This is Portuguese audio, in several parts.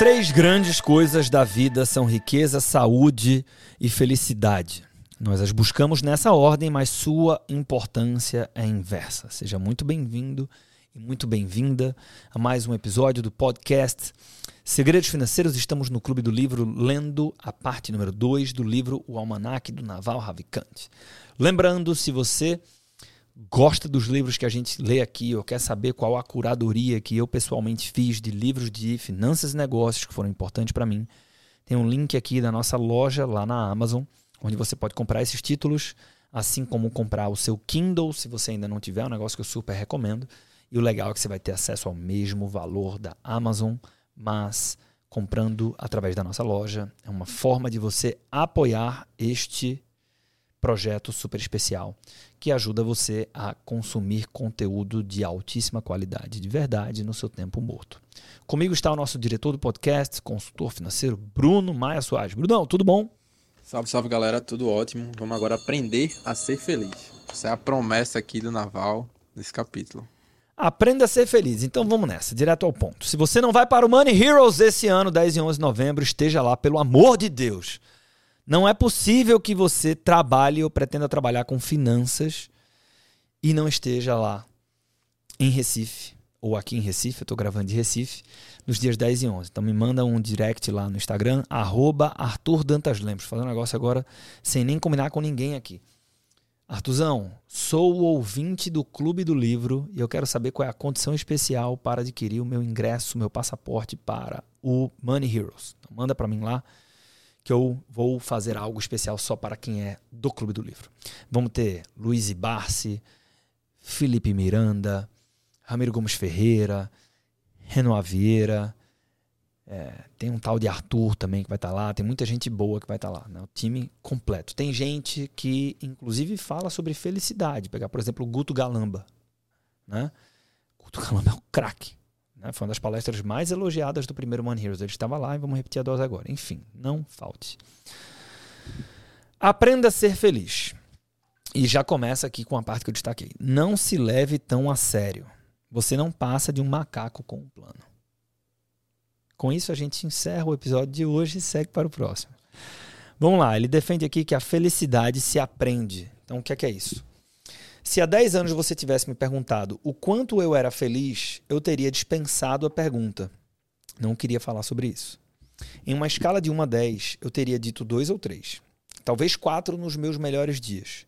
três grandes coisas da vida são riqueza, saúde e felicidade. Nós as buscamos nessa ordem, mas sua importância é inversa. Seja muito bem-vindo e muito bem-vinda a mais um episódio do podcast Segredos Financeiros. Estamos no Clube do Livro lendo a parte número 2 do livro O Almanaque do Naval Ravikant. Lembrando, se você gosta dos livros que a gente lê aqui ou quer saber qual a curadoria que eu pessoalmente fiz de livros de finanças e negócios que foram importantes para mim, tem um link aqui da nossa loja lá na Amazon, onde você pode comprar esses títulos, assim como comprar o seu Kindle, se você ainda não tiver, é um negócio que eu super recomendo. E o legal é que você vai ter acesso ao mesmo valor da Amazon, mas comprando através da nossa loja. É uma forma de você apoiar este projeto super especial que ajuda você a consumir conteúdo de altíssima qualidade, de verdade, no seu tempo morto. Comigo está o nosso diretor do podcast, consultor financeiro, Bruno Maia Soares. Brunão, tudo bom? Salve, salve galera, tudo ótimo. Vamos agora aprender a ser feliz. Essa é a promessa aqui do Naval nesse capítulo. Aprenda a ser feliz. Então vamos nessa, direto ao ponto. Se você não vai para o Money Heroes esse ano, 10 e 11 de novembro, esteja lá, pelo amor de Deus. Não é possível que você trabalhe ou pretenda trabalhar com finanças e não esteja lá em Recife, ou aqui em Recife, eu estou gravando de Recife, nos dias 10 e 11. Então me manda um direct lá no Instagram, arroba Arthur Dantas Lemos. Fazer um negócio agora sem nem combinar com ninguém aqui. Artuzão, sou o ouvinte do Clube do Livro e eu quero saber qual é a condição especial para adquirir o meu ingresso, meu passaporte para o Money Heroes. Então, manda para mim lá que eu vou fazer algo especial só para quem é do Clube do Livro. Vamos ter Luiz Barsi, Felipe Miranda, Ramiro Gomes Ferreira, Renoir Vieira, é, tem um tal de Arthur também que vai estar tá lá, tem muita gente boa que vai estar tá lá, né? o time completo. Tem gente que, inclusive, fala sobre felicidade. Pegar, por exemplo, o Guto Galamba. Né? Guto Galamba é um craque. Né? Foi uma das palestras mais elogiadas do primeiro Man Heroes. Ele estava lá e vamos repetir a dose agora. Enfim, não falte. Aprenda a ser feliz. E já começa aqui com a parte que eu destaquei. Não se leve tão a sério. Você não passa de um macaco com um plano. Com isso, a gente encerra o episódio de hoje e segue para o próximo. Vamos lá, ele defende aqui que a felicidade se aprende. Então, o que é, que é isso? Se há 10 anos você tivesse me perguntado o quanto eu era feliz, eu teria dispensado a pergunta. Não queria falar sobre isso. Em uma escala de 1 a 10, eu teria dito 2 ou 3. Talvez 4 nos meus melhores dias.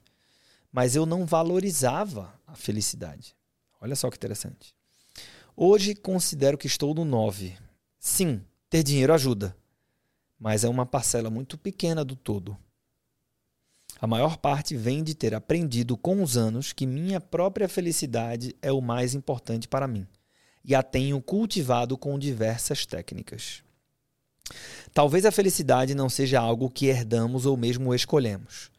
Mas eu não valorizava a felicidade. Olha só que interessante. Hoje considero que estou no 9. Sim, ter dinheiro ajuda. Mas é uma parcela muito pequena do todo. A maior parte vem de ter aprendido com os anos que minha própria felicidade é o mais importante para mim e a tenho cultivado com diversas técnicas. Talvez a felicidade não seja algo que herdamos ou mesmo escolhemos,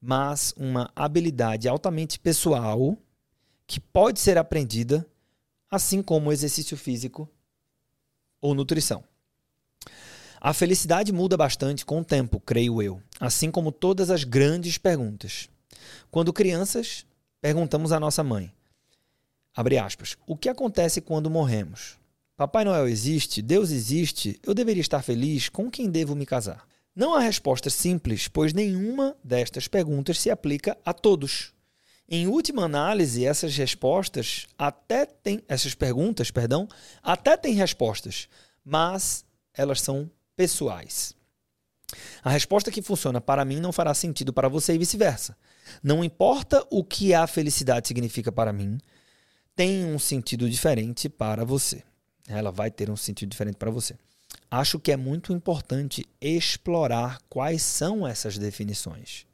mas uma habilidade altamente pessoal que pode ser aprendida, assim como exercício físico ou nutrição. A felicidade muda bastante com o tempo, creio eu, assim como todas as grandes perguntas. Quando crianças, perguntamos à nossa mãe: aspas, o que acontece quando morremos? Papai Noel existe? Deus existe? Eu deveria estar feliz? Com quem devo me casar? Não há resposta simples, pois nenhuma destas perguntas se aplica a todos. Em última análise, essas respostas até têm essas perguntas, perdão, até têm respostas, mas elas são pessoais. A resposta que funciona para mim não fará sentido para você e vice-versa. Não importa o que a felicidade significa para mim, tem um sentido diferente para você. Ela vai ter um sentido diferente para você. Acho que é muito importante explorar quais são essas definições.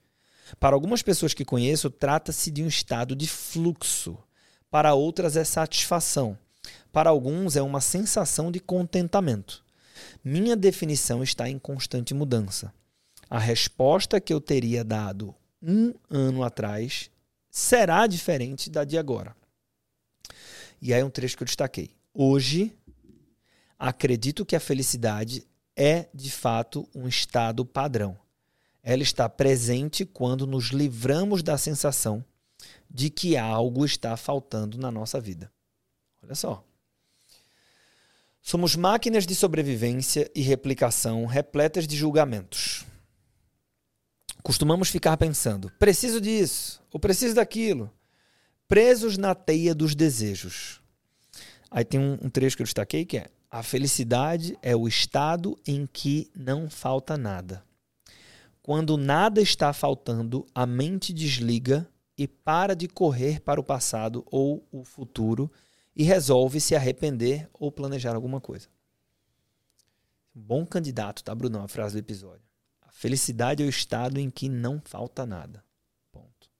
Para algumas pessoas que conheço, trata-se de um estado de fluxo. Para outras, é satisfação. Para alguns, é uma sensação de contentamento. Minha definição está em constante mudança. A resposta que eu teria dado um ano atrás será diferente da de agora. E aí um trecho que eu destaquei. Hoje, acredito que a felicidade é, de fato, um estado padrão. Ela está presente quando nos livramos da sensação de que algo está faltando na nossa vida. Olha só. Somos máquinas de sobrevivência e replicação repletas de julgamentos. Costumamos ficar pensando: preciso disso, ou preciso daquilo, presos na teia dos desejos. Aí tem um, um trecho que eu destaquei que é: a felicidade é o estado em que não falta nada. Quando nada está faltando, a mente desliga e para de correr para o passado ou o futuro e resolve se arrepender ou planejar alguma coisa. Bom candidato, tá, Bruno? A frase do episódio. A felicidade é o estado em que não falta nada. Ponto.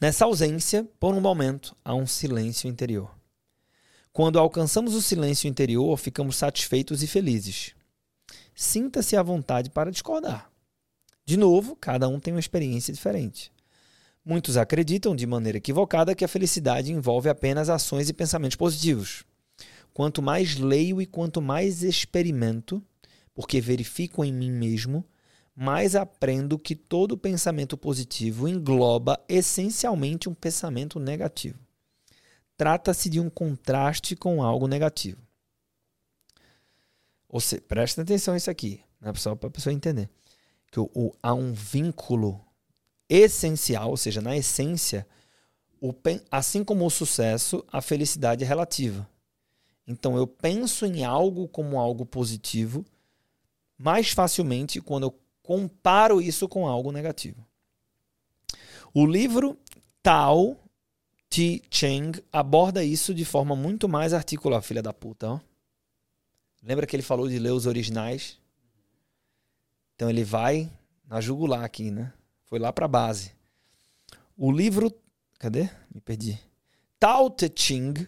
Nessa ausência, por um momento, há um silêncio interior. Quando alcançamos o silêncio interior, ficamos satisfeitos e felizes. Sinta-se à vontade para discordar. De novo, cada um tem uma experiência diferente. Muitos acreditam, de maneira equivocada, que a felicidade envolve apenas ações e pensamentos positivos. Quanto mais leio e quanto mais experimento, porque verifico em mim mesmo, mais aprendo que todo pensamento positivo engloba essencialmente um pensamento negativo. Trata-se de um contraste com algo negativo. Ou seja, presta atenção nisso aqui, né, pessoal, para a pessoa entender. Que o, o, há um vínculo essencial, ou seja, na essência, o, assim como o sucesso, a felicidade é relativa. Então eu penso em algo como algo positivo mais facilmente quando eu comparo isso com algo negativo. O livro Tao T. Cheng aborda isso de forma muito mais articulada, filha da puta. Ó. Lembra que ele falou de ler os originais? Então ele vai na jugular aqui, né? Foi lá para a base. O livro. Cadê? Me perdi. Tao Te Ching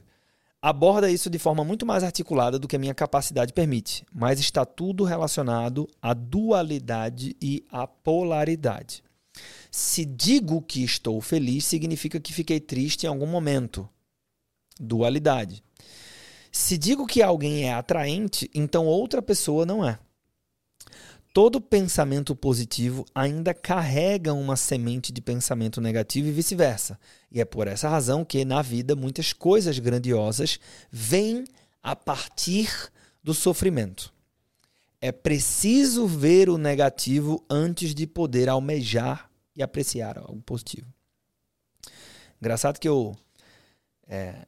aborda isso de forma muito mais articulada do que a minha capacidade permite, mas está tudo relacionado à dualidade e à polaridade. Se digo que estou feliz, significa que fiquei triste em algum momento. Dualidade. Se digo que alguém é atraente, então outra pessoa não é. Todo pensamento positivo ainda carrega uma semente de pensamento negativo e vice-versa. E é por essa razão que na vida muitas coisas grandiosas vêm a partir do sofrimento. É preciso ver o negativo antes de poder almejar e apreciar algo positivo. Engraçado que eu é,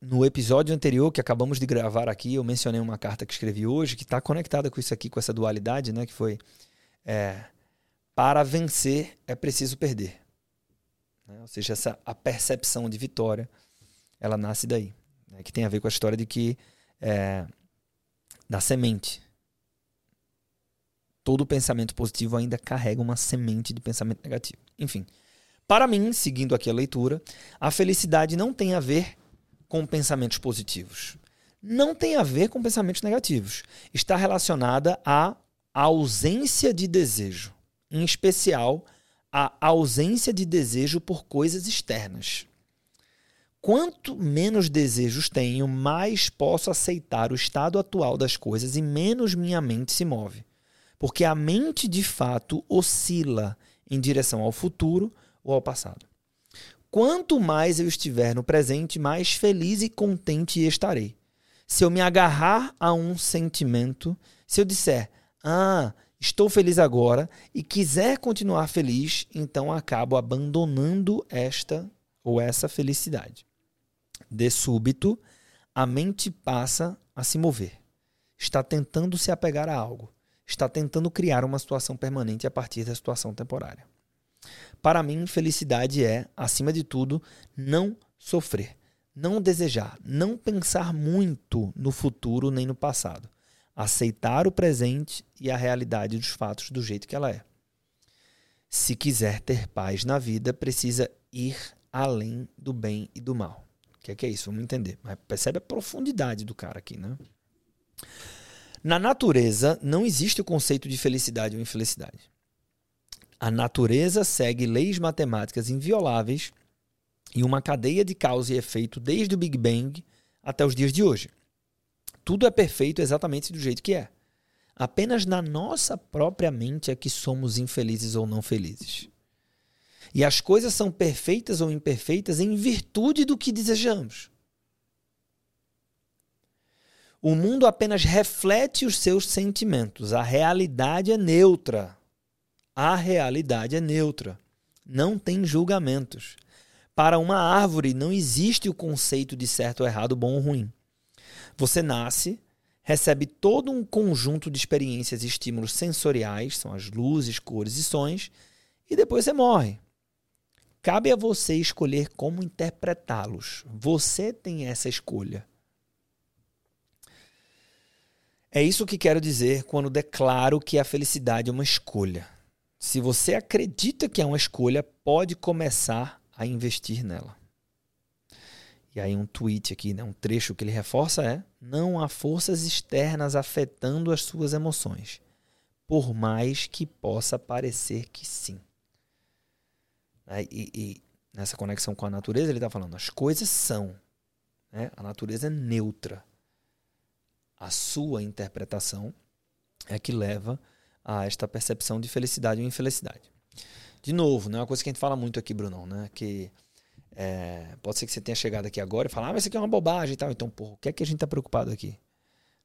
no episódio anterior que acabamos de gravar aqui, eu mencionei uma carta que escrevi hoje que está conectada com isso aqui, com essa dualidade, né? Que foi é, para vencer é preciso perder. Né? Ou seja, essa, a percepção de vitória, ela nasce daí. Né? Que tem a ver com a história de que é, da semente. Todo pensamento positivo ainda carrega uma semente de pensamento negativo. Enfim, para mim, seguindo aqui a leitura, a felicidade não tem a ver com pensamentos positivos. Não tem a ver com pensamentos negativos. Está relacionada à ausência de desejo, em especial a ausência de desejo por coisas externas. Quanto menos desejos tenho, mais posso aceitar o estado atual das coisas e menos minha mente se move. Porque a mente de fato oscila em direção ao futuro ou ao passado. Quanto mais eu estiver no presente, mais feliz e contente estarei. Se eu me agarrar a um sentimento, se eu disser, ah, estou feliz agora e quiser continuar feliz, então acabo abandonando esta ou essa felicidade. De súbito, a mente passa a se mover. Está tentando se apegar a algo. Está tentando criar uma situação permanente a partir da situação temporária. Para mim, felicidade é, acima de tudo, não sofrer, não desejar, não pensar muito no futuro nem no passado. Aceitar o presente e a realidade dos fatos do jeito que ela é. Se quiser ter paz na vida, precisa ir além do bem e do mal. O que é, que é isso? Vamos entender. Mas percebe a profundidade do cara aqui, né? Na natureza, não existe o conceito de felicidade ou infelicidade. A natureza segue leis matemáticas invioláveis e uma cadeia de causa e efeito desde o Big Bang até os dias de hoje. Tudo é perfeito exatamente do jeito que é. Apenas na nossa própria mente é que somos infelizes ou não felizes. E as coisas são perfeitas ou imperfeitas em virtude do que desejamos. O mundo apenas reflete os seus sentimentos. A realidade é neutra. A realidade é neutra. Não tem julgamentos. Para uma árvore não existe o conceito de certo ou errado, bom ou ruim. Você nasce, recebe todo um conjunto de experiências e estímulos sensoriais, são as luzes, cores e sons, e depois você morre. Cabe a você escolher como interpretá-los. Você tem essa escolha. É isso que quero dizer quando declaro que a felicidade é uma escolha. Se você acredita que é uma escolha, pode começar a investir nela. E aí um tweet aqui, né, um trecho que ele reforça é: não há forças externas afetando as suas emoções, por mais que possa parecer que sim. E, e nessa conexão com a natureza ele está falando: as coisas são, né? a natureza é neutra a sua interpretação é que leva a esta percepção de felicidade ou infelicidade. De novo, é uma coisa que a gente fala muito aqui, Brunão, né? Que é, pode ser que você tenha chegado aqui agora e falar, ah, mas isso aqui é uma bobagem e tal. Então, porra, o que é que a gente está preocupado aqui?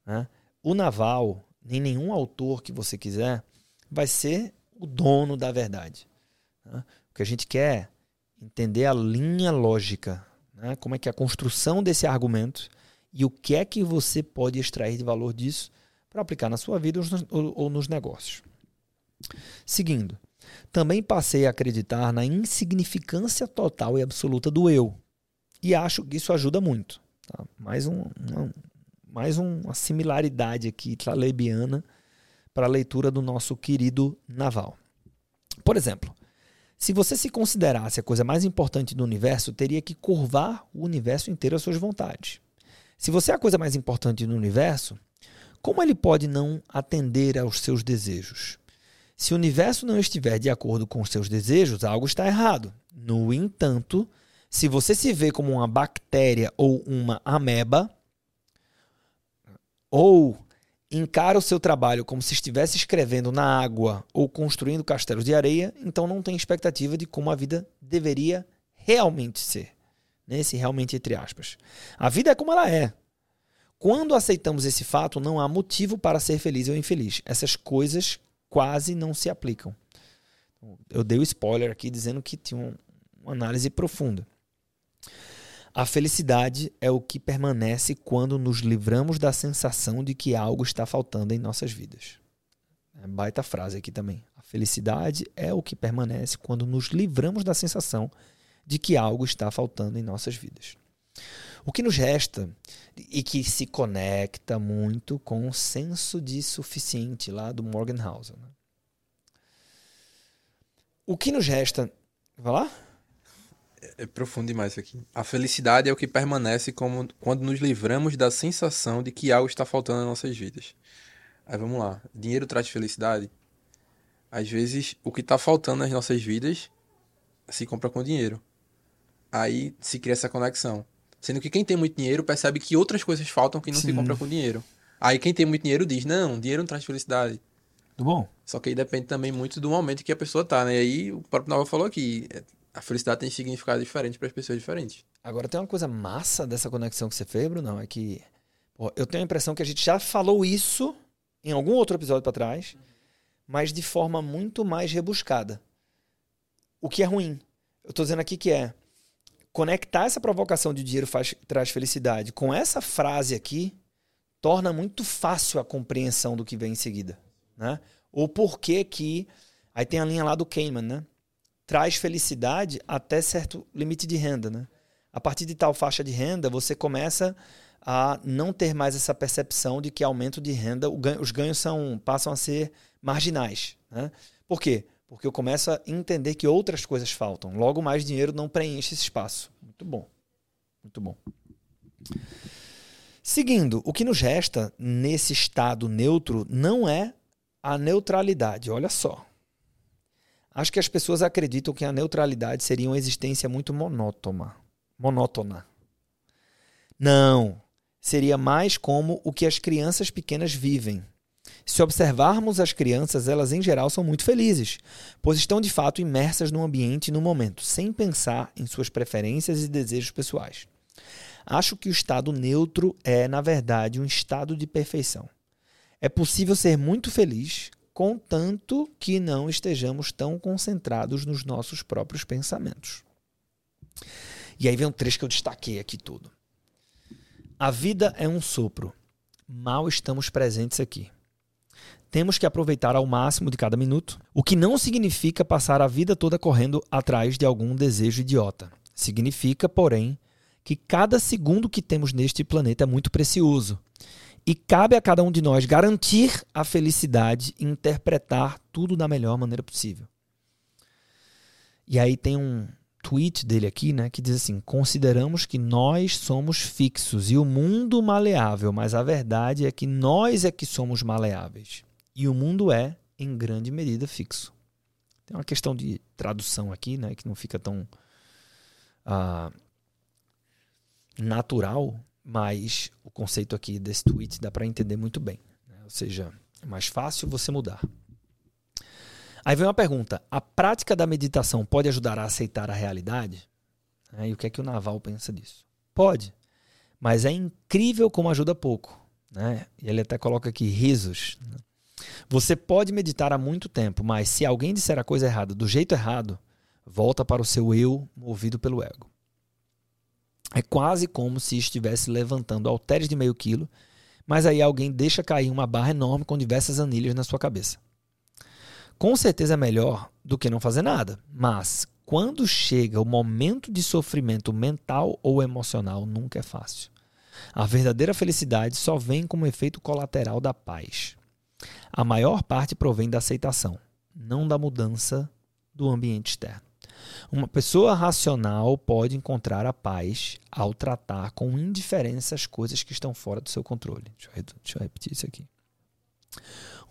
Né? O Naval, nem nenhum autor que você quiser, vai ser o dono da verdade. Né? O que a gente quer é entender a linha lógica, né? como é que é a construção desse argumento e o que é que você pode extrair de valor disso para aplicar na sua vida ou nos negócios. Seguindo, também passei a acreditar na insignificância total e absoluta do eu. E acho que isso ajuda muito. Tá? Mais, um, uma, mais uma similaridade aqui tralebiana para a leitura do nosso querido Naval. Por exemplo, se você se considerasse a coisa mais importante do universo, teria que curvar o universo inteiro às suas vontades. Se você é a coisa mais importante no universo, como ele pode não atender aos seus desejos? Se o universo não estiver de acordo com os seus desejos, algo está errado. No entanto, se você se vê como uma bactéria ou uma ameba, ou encara o seu trabalho como se estivesse escrevendo na água ou construindo castelos de areia, então não tem expectativa de como a vida deveria realmente ser nesse realmente entre aspas. A vida é como ela é. Quando aceitamos esse fato, não há motivo para ser feliz ou infeliz. Essas coisas quase não se aplicam. Eu dei o um spoiler aqui dizendo que tinha uma análise profunda. A felicidade é o que permanece quando nos livramos da sensação de que algo está faltando em nossas vidas. É baita frase aqui também. A felicidade é o que permanece quando nos livramos da sensação de que algo está faltando em nossas vidas. O que nos resta, e que se conecta muito com o senso de suficiente lá do Morgan Housel. Né? O que nos resta. Vai lá? É, é profundo demais aqui. A felicidade é o que permanece como, quando nos livramos da sensação de que algo está faltando nas nossas vidas. Aí vamos lá. Dinheiro traz felicidade? Às vezes, o que está faltando nas nossas vidas se compra com dinheiro aí se cria essa conexão. Sendo que quem tem muito dinheiro percebe que outras coisas faltam que não Sim. se compra com dinheiro. Aí quem tem muito dinheiro diz: não, dinheiro não traz felicidade. Tudo bom? Só que aí depende também muito do momento que a pessoa tá, né? E aí o próprio Nova falou aqui: a felicidade tem significado diferente para as pessoas diferentes. Agora tem uma coisa massa dessa conexão que você fez, Bruno, é que pô, eu tenho a impressão que a gente já falou isso em algum outro episódio para trás, mas de forma muito mais rebuscada. O que é ruim. Eu tô dizendo aqui que é conectar essa provocação de dinheiro faz, traz felicidade com essa frase aqui torna muito fácil a compreensão do que vem em seguida, né? Ou por que aí tem a linha lá do Kahneman, né? Traz felicidade até certo limite de renda, né? A partir de tal faixa de renda, você começa a não ter mais essa percepção de que aumento de renda, os ganhos são, passam a ser marginais. Né? Por quê? Porque eu começo a entender que outras coisas faltam. Logo, mais dinheiro não preenche esse espaço. Muito bom. Muito bom. Seguindo, o que nos resta nesse estado neutro não é a neutralidade. Olha só. Acho que as pessoas acreditam que a neutralidade seria uma existência muito monótona. Monótona. Não. Seria mais como o que as crianças pequenas vivem se observarmos as crianças, elas em geral são muito felizes, pois estão de fato imersas no ambiente e no momento, sem pensar em suas preferências e desejos pessoais. Acho que o estado neutro é, na verdade, um estado de perfeição. É possível ser muito feliz, contanto que não estejamos tão concentrados nos nossos próprios pensamentos. E aí vem um trecho que eu destaquei aqui tudo. A vida é um sopro. Mal estamos presentes aqui. Temos que aproveitar ao máximo de cada minuto, o que não significa passar a vida toda correndo atrás de algum desejo idiota. Significa, porém, que cada segundo que temos neste planeta é muito precioso. E cabe a cada um de nós garantir a felicidade e interpretar tudo da melhor maneira possível. E aí tem um tweet dele aqui, né, que diz assim: "Consideramos que nós somos fixos e o mundo maleável, mas a verdade é que nós é que somos maleáveis e o mundo é em grande medida fixo." Tem uma questão de tradução aqui, né, que não fica tão uh, natural, mas o conceito aqui desse tweet dá para entender muito bem. Né? Ou seja, é mais fácil você mudar. Aí vem uma pergunta: a prática da meditação pode ajudar a aceitar a realidade? E o que é que o Naval pensa disso? Pode, mas é incrível como ajuda pouco. Né? E ele até coloca aqui risos. Né? Você pode meditar há muito tempo, mas se alguém disser a coisa errada do jeito errado, volta para o seu eu movido pelo ego. É quase como se estivesse levantando halteres de meio quilo, mas aí alguém deixa cair uma barra enorme com diversas anilhas na sua cabeça. Com certeza é melhor do que não fazer nada, mas quando chega o momento de sofrimento mental ou emocional, nunca é fácil. A verdadeira felicidade só vem como efeito colateral da paz. A maior parte provém da aceitação, não da mudança do ambiente externo. Uma pessoa racional pode encontrar a paz ao tratar com indiferença as coisas que estão fora do seu controle. Deixa eu, repetir isso aqui.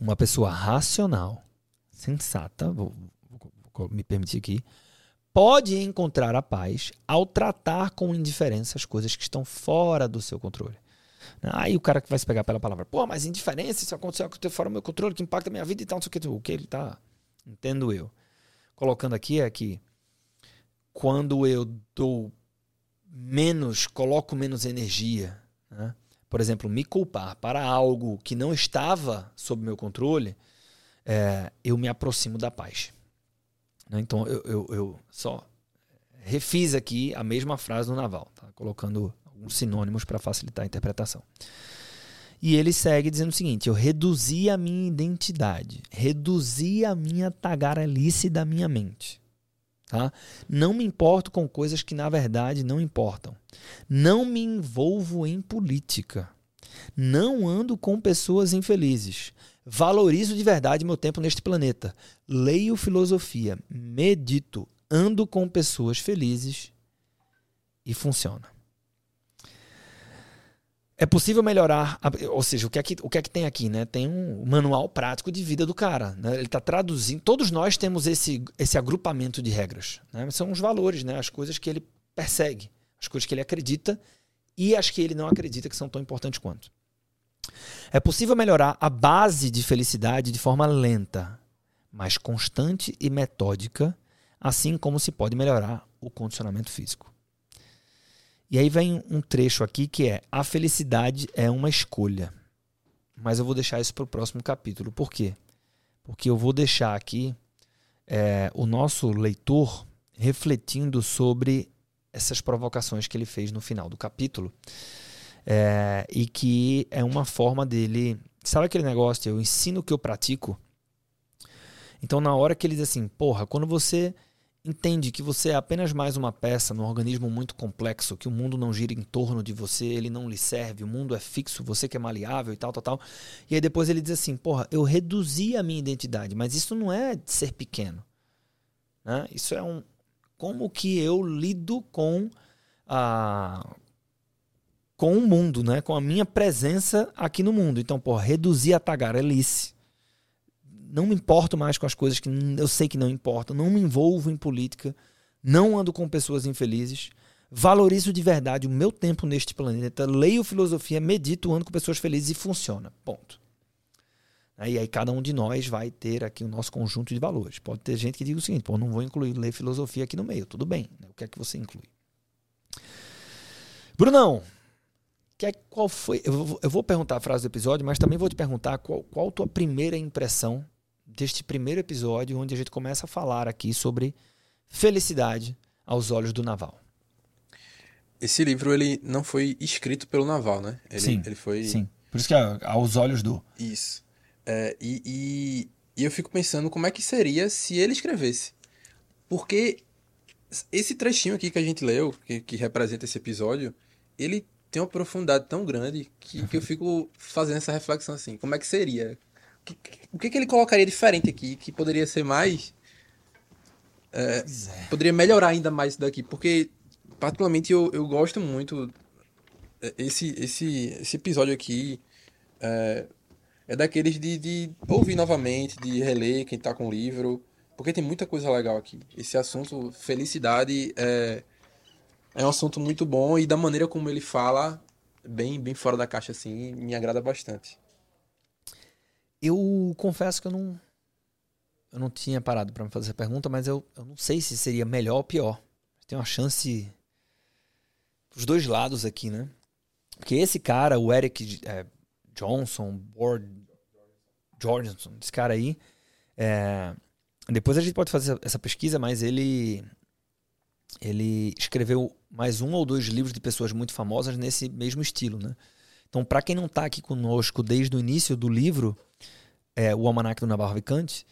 Uma pessoa racional, sensata, vou, vou, vou me permitir aqui, pode encontrar a paz ao tratar com indiferença as coisas que estão fora do seu controle. Aí o cara que vai se pegar pela palavra, pô, mas indiferença, isso aconteceu fora do meu controle, que impacta a minha vida e tal, não sei o que. O que ele está, entendo eu, colocando aqui é que quando eu dou menos, coloco menos energia, né? por exemplo, me culpar para algo que não estava sob meu controle, é, eu me aproximo da paz. Né? Então eu, eu, eu, só refiz aqui a mesma frase do Naval, tá? colocando alguns sinônimos para facilitar a interpretação. E ele segue dizendo o seguinte: eu reduzi a minha identidade, reduzi a minha tagarelice da minha mente. Tá? Não me importo com coisas que na verdade não importam. Não me envolvo em política. Não ando com pessoas infelizes. Valorizo de verdade meu tempo neste planeta. Leio filosofia, medito, ando com pessoas felizes e funciona. É possível melhorar, ou seja, o que é que, o que, é que tem aqui? Né? Tem um manual prático de vida do cara. Né? Ele está traduzindo. Todos nós temos esse, esse agrupamento de regras. Né? São os valores, né? as coisas que ele persegue, as coisas que ele acredita e as que ele não acredita que são tão importantes quanto. É possível melhorar a base de felicidade de forma lenta, mas constante e metódica, assim como se pode melhorar o condicionamento físico. E aí vem um trecho aqui que é: a felicidade é uma escolha. Mas eu vou deixar isso para o próximo capítulo. Por quê? Porque eu vou deixar aqui é, o nosso leitor refletindo sobre essas provocações que ele fez no final do capítulo. É, e que é uma forma dele. Sabe aquele negócio? Eu ensino o que eu pratico. Então, na hora que ele diz assim, porra, quando você entende que você é apenas mais uma peça num organismo muito complexo, que o mundo não gira em torno de você, ele não lhe serve, o mundo é fixo, você que é maleável e tal, tal, tal. E aí depois ele diz assim: porra, eu reduzi a minha identidade, mas isso não é ser pequeno. Né? Isso é um. Como que eu lido com a. Com o mundo, né? com a minha presença aqui no mundo. Então, porra, reduzir a tagarelice não me importo mais com as coisas que eu sei que não importam, não me envolvo em política, não ando com pessoas infelizes, valorizo de verdade o meu tempo neste planeta, leio filosofia, medito, ando com pessoas felizes e funciona. Ponto. E aí cada um de nós vai ter aqui o nosso conjunto de valores. Pode ter gente que diga o seguinte, pô, não vou incluir ler filosofia aqui no meio. Tudo bem, né? o que é que você inclui? Brunão, que, qual foi. Eu vou, eu vou, perguntar a frase do episódio, mas também vou te perguntar qual, qual a tua primeira impressão deste primeiro episódio, onde a gente começa a falar aqui sobre felicidade aos olhos do Naval. Esse livro ele não foi escrito pelo Naval, né? Ele, sim, ele foi. Sim. Por isso que é aos olhos do. Isso. É, e, e, e eu fico pensando como é que seria se ele escrevesse. Porque esse trechinho aqui que a gente leu, que, que representa esse episódio, ele tem uma profundidade tão grande que, que eu fico fazendo essa reflexão assim. Como é que seria? O que, o que, que ele colocaria diferente aqui que poderia ser mais. É, é. Poderia melhorar ainda mais isso daqui? Porque, particularmente, eu, eu gosto muito. É, esse, esse, esse episódio aqui é, é daqueles de, de ouvir novamente, de reler quem tá com o livro. Porque tem muita coisa legal aqui. Esse assunto, felicidade, é é um assunto muito bom e da maneira como ele fala, bem, bem fora da caixa, assim, me agrada bastante. Eu confesso que eu não, eu não tinha parado para me fazer essa pergunta, mas eu, eu não sei se seria melhor ou pior. Tem uma chance os dois lados aqui, né? Porque esse cara, o Eric é, Johnson, Board Jorgensen, esse cara aí, é, depois a gente pode fazer essa pesquisa, mas ele ele escreveu mais um ou dois livros de pessoas muito famosas nesse mesmo estilo, né? Então, para quem não está aqui conosco desde o início do livro, é, o Almanac do Navarro Vicante,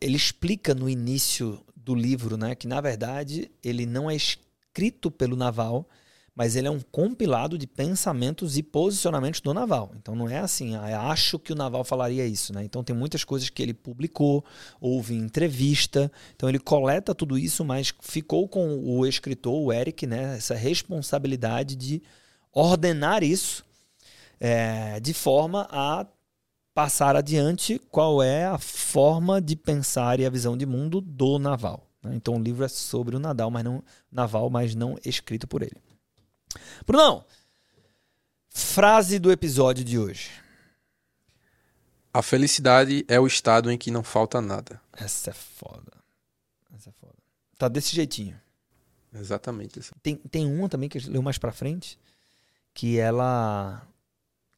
ele explica no início do livro, né, que na verdade ele não é escrito pelo Naval, mas ele é um compilado de pensamentos e posicionamentos do Naval. Então não é assim, ah, acho que o Naval falaria isso, né? Então tem muitas coisas que ele publicou, houve entrevista, então ele coleta tudo isso, mas ficou com o escritor, o Eric, né, essa responsabilidade de ordenar isso é, de forma a passar adiante qual é a forma de pensar e a visão de mundo do Naval. Né? Então o livro é sobre o Nadal, mas não Naval, mas não escrito por ele. Brunão, frase do episódio de hoje. A felicidade é o estado em que não falta nada. Essa é foda. Essa é foda. Tá desse jeitinho. Exatamente. Assim. Tem, tem uma também que a gente leu mais pra frente, que ela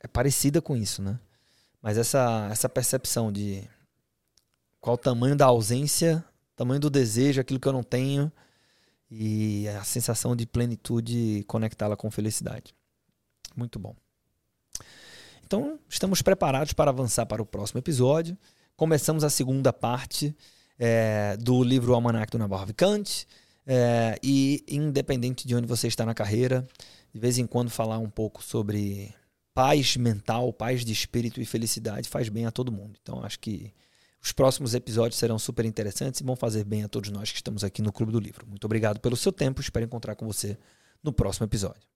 é parecida com isso, né? Mas essa, essa percepção de qual o tamanho da ausência, tamanho do desejo, aquilo que eu não tenho, e a sensação de plenitude conectá-la com felicidade. Muito bom. Então, estamos preparados para avançar para o próximo episódio. Começamos a segunda parte é, do livro Almanac do Navarro Vicante. É, e, independente de onde você está na carreira, de vez em quando falar um pouco sobre paz mental, paz de espírito e felicidade faz bem a todo mundo. Então, acho que os próximos episódios serão super interessantes e vão fazer bem a todos nós que estamos aqui no Clube do Livro. Muito obrigado pelo seu tempo. Espero encontrar com você no próximo episódio.